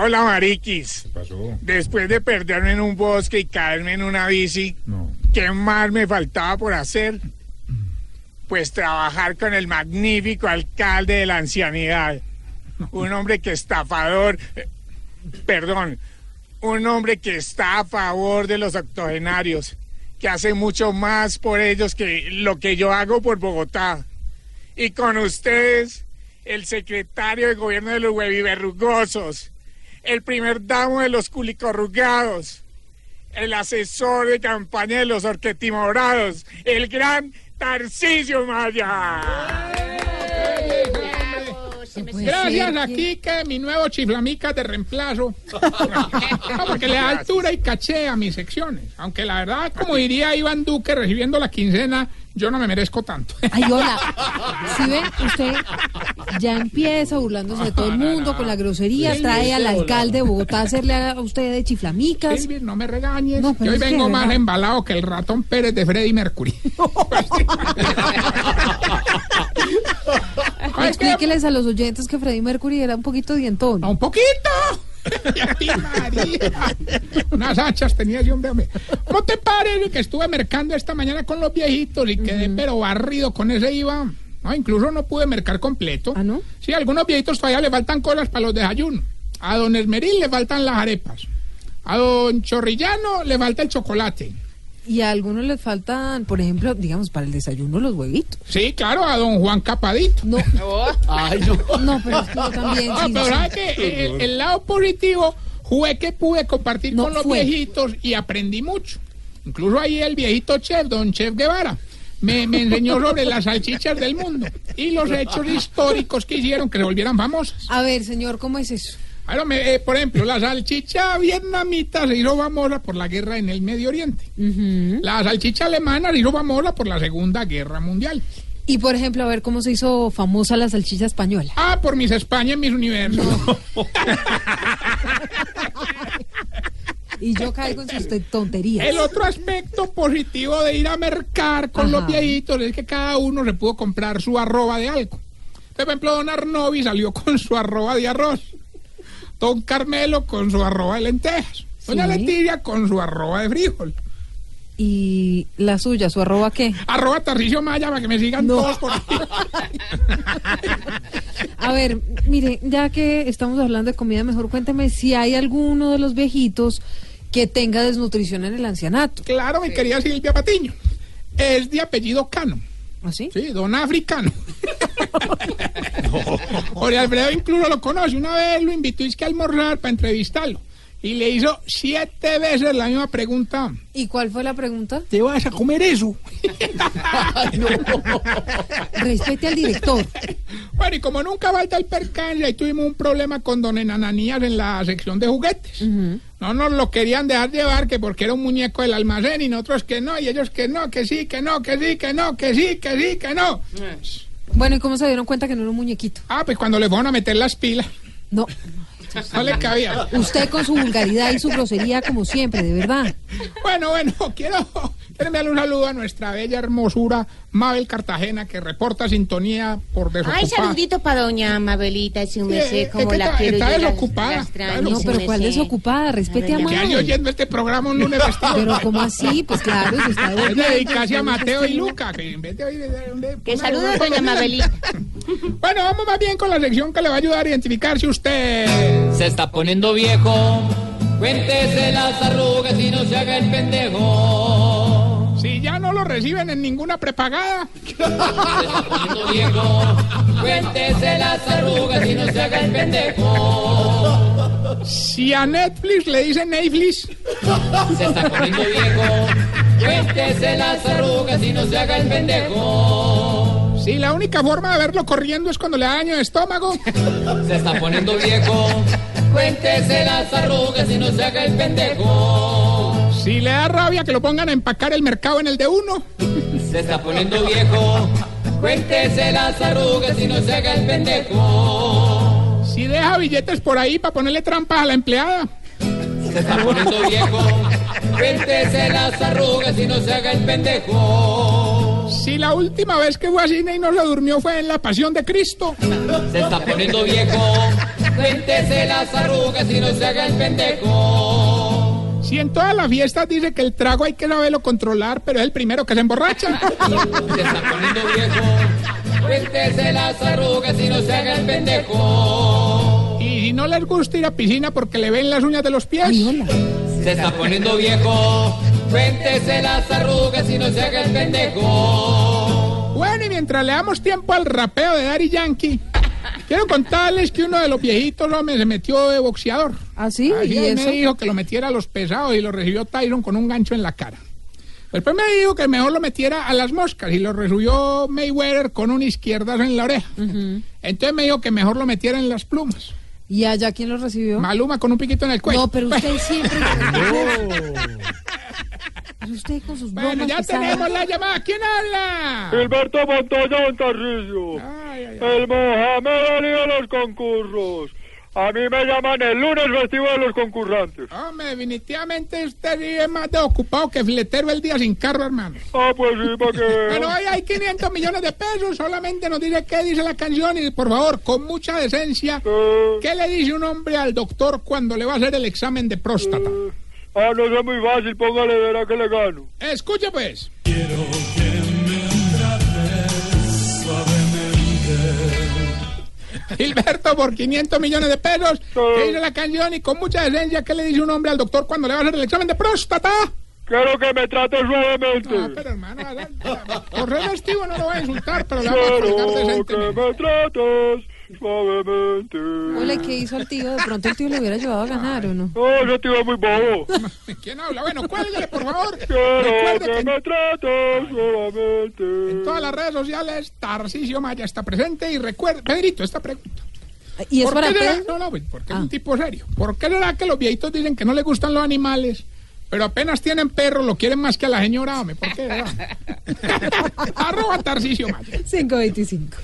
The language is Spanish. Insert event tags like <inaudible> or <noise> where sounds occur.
Hola, Mariquis. ¿Qué pasó? Después de perderme en un bosque y caerme en una bici, No. ¿qué más me faltaba por hacer? Pues trabajar con el magnífico alcalde de la ancianidad. Un hombre que estafador. eh, Perdón. Un hombre que está a favor de los octogenarios. Que hace mucho más por ellos que lo que yo hago por Bogotá. Y con ustedes, el secretario de gobierno de los hueviverrugosos, el primer damo de los culicorrugados, el asesor de campaña de los orquetimorados, el gran Tarcisio Maya. Gracias aquí que mi nuevo chiflamica de reemplazo. No, <laughs> porque le da altura y caché a mis secciones. Aunque la verdad, como diría Iván Duque recibiendo la quincena, yo no me merezco tanto. Ay, hola. <laughs> Si ven, usted ya empieza burlándose de todo el mundo con la grosería, trae al alcalde de Bogotá a hacerle a usted de chiflamicas. Silvia, no me regañes. No, pero hoy vengo más embalado que el ratón Pérez de Freddy Mercury. <laughs> Explíqueles a los oyentes que Freddie Mercury era un poquito dientón. ¡A un poquito! <laughs> Ay, María. Unas hachas tenía ese hombre. ¿Cómo te parece que estuve mercando esta mañana con los viejitos y quedé pero barrido con ese IVA? No, incluso no pude mercar completo. ¿Ah, no? Sí, a algunos viejitos todavía le faltan cosas para los desayunos. A don Esmeril le faltan las arepas. A don Chorrillano le falta el chocolate. Y a algunos les faltan, por ejemplo, digamos, para el desayuno los huevitos. Sí, claro, a don Juan Capadito. No, <laughs> Ay, no. no, pero es que yo también. Ah, sí, pero sí. ¿sabes qué? El, el lado positivo fue que pude compartir No con los fue. viejitos y aprendí mucho. Incluso ahí el viejito chef, don Chef Guevara, me, me enseñó sobre las salchichas del mundo y los hechos históricos que hicieron que se volvieran famosas. A ver, señor, ¿cómo es eso? Bueno, me- eh, por ejemplo, la salchicha vietnamita se hizo famosa por la guerra en el Medio Oriente. La salchicha alemana se hizo famosa por la Segunda Guerra Mundial. Y por ejemplo, a ver cómo se hizo famosa la salchicha española. Ah, por mis España en mis universos. <laughs> Y yo caigo en sus te- tonterías. El otro aspecto positivo de ir a mercar con Ajá. los viejitos es que cada uno se pudo comprar su arroba de algo. Por ejemplo, don Arnovi salió con su arroba de arroz. Don Carmelo con su arroba de lentejas. Doña Sí. Leticia con su arroba de frijol. ¿Y la suya, su arroba qué? Arroba Tarricio Maya para que me sigan No. todos por ahí. <laughs> A ver, mire, ya que estamos hablando de comida, mejor cuénteme si hay alguno de los viejitos que tenga desnutrición en el ancianato. Claro, mi querida Silvia Patiño. Es de apellido Cano. ¿Así? Sí, don africano. <laughs> Jorge Alfredo incluso lo conoce. Una vez lo invitó es que a almorzar para entrevistarlo. Y le hizo siete veces la misma pregunta. ¿Y cuál fue la pregunta? ¿Te vas a comer eso? <laughs> Respete al director. Bueno, y como nunca falta el percance, ahí tuvimos un problema con don Enananías en la sección de juguetes. No nos lo querían dejar llevar que porque era un muñeco del almacén y nosotros que no, y ellos que no, que sí, que no, que sí, que no, que sí, que sí, que no. Bueno, ¿y cómo se dieron cuenta que no era un muñequito? Ah, pues cuando le fueron a meter las pilas, No, no le cabía. usted con su vulgaridad y su grosería como siempre, de verdad. Bueno, bueno, quiero, enviarle un saludo a nuestra bella hermosura Mabel Cartagena que reporta sintonía por desocupada. Ay, saludito para doña Mabelita, si un Sí, merced, es como que la está- quiero está desocupada, la extraño, No, pero ¿cuál merced. desocupada? Respete a Ay, Que hay Mabel. oyendo este programa un lunes festivo. Pero ¿cómo así? Pues claro, se está Es dedicarse a Mateo y Luca, que en vez de oír... de- de- Que saludos, doña Mabelita. <laughs> Bueno, vamos más bien con la sección que le va a ayudar a identificar si usted... Se está poniendo viejo. Cuéntese las arrugas y no se haga el pendejo. Ya no lo reciben en ninguna prepagada, Se está poniendo viejo. Cuéntese las arrugas y no se haga el pendejo. si a Netflix le dicen Netflix, Se está poniendo viejo. Cuéntese las arrugas y no se haga el pendejo. si la única forma de verlo corriendo es cuando le da daño de estómago, Se está poniendo viejo. Cuéntese las arrugas y no se haga el pendejo. Si le da rabia que lo pongan a empacar el mercado en el de uno, Se está poniendo viejo. Cuéntese las arrugas y no se haga el pendejo. si deja billetes por ahí para ponerle trampas a la empleada, Se está poniendo viejo. Cuéntese las arrugas y no se haga el pendejo. si la última vez que fue a cine y no se durmió fue en La Pasión de Cristo, Se está poniendo viejo. cuéntese las arrugas y no se haga el pendejo. Si en todas las fiestas dice que el trago hay que saberlo controlar, pero es el primero que se emborracha. <laughs> Se está poniendo viejo, cuéntese las arrugas y no se haga el pendejo. Y si no les gusta ir a piscina porque le ven las uñas de los pies. Se está poniendo viejo, cuéntese las arrugas y no se haga el pendejo. Bueno, y mientras le damos tiempo al rapeo de Daddy Yankee, quiero contarles que uno de los viejitos hombre, se metió de boxeador. ¿Ah, sí? Así ¿Y él me dijo que lo metiera a los pesados y lo recibió Tyron con un gancho en la cara. Después me dijo que mejor lo metiera a las moscas y lo recibió Mayweather con un izquierdazo en la oreja. Entonces me dijo que mejor lo metiera en las plumas. ¿Y allá quién lo recibió? Maluma con un piquito en el cuello. No, pero usted <laughs> siempre... Usted con sus bromas Bueno, ya tenemos la llamada. ¿Quién habla? Gilberto Montoya Montarrillo. Ay, ay, ay. El Mohamed Ali de los concursos. A mí me llaman el lunes festivo de los concursantes. Hombre, definitivamente usted sí es más de ocupado que fletero el día sin carro, hermano. Ah, pues sí, para que... <laughs> Bueno, hoy hay 500 millones de pesos. Solamente nos dice qué dice la canción y, por favor, con mucha decencia, Eh, ¿qué le dice un hombre al doctor cuando le va a hacer el examen de próstata? eh, ah, no es muy fácil, póngale, verá que le gano. Escuche, pues. Gilberto, por 500 millones de pesos, ¿qué dice la canción? Y con mucha decencia, ¿qué le dice un hombre al doctor cuando le va a hacer el examen de próstata? Quiero que me trate suavemente. Ah, pero hermano, por ser festivo no lo voy a insultar, pero le vamos a colgar Quiero que me trates suavemente. Hola, ¿qué hizo el tío? De pronto el tío le hubiera llevado a ganar, ¿o no? No, ese tío es muy bobo. <laughs> ¿Quién habla? Bueno, cuélguele, por favor. Quiero que que me trates suavemente. en todas las redes sociales Tarcisio Maya está presente y recuerde, Pedrito, esta pregunta. ¿Y es ¿Por para qué será-? No, no, pues, porque es Ah. un tipo serio. ¿Por qué será que los viejitos dicen que no les gustan los animales, pero apenas tienen perros, lo quieren más que a la señora? Hombre, ¿por qué? Arroba Tarcisio Maya. 525.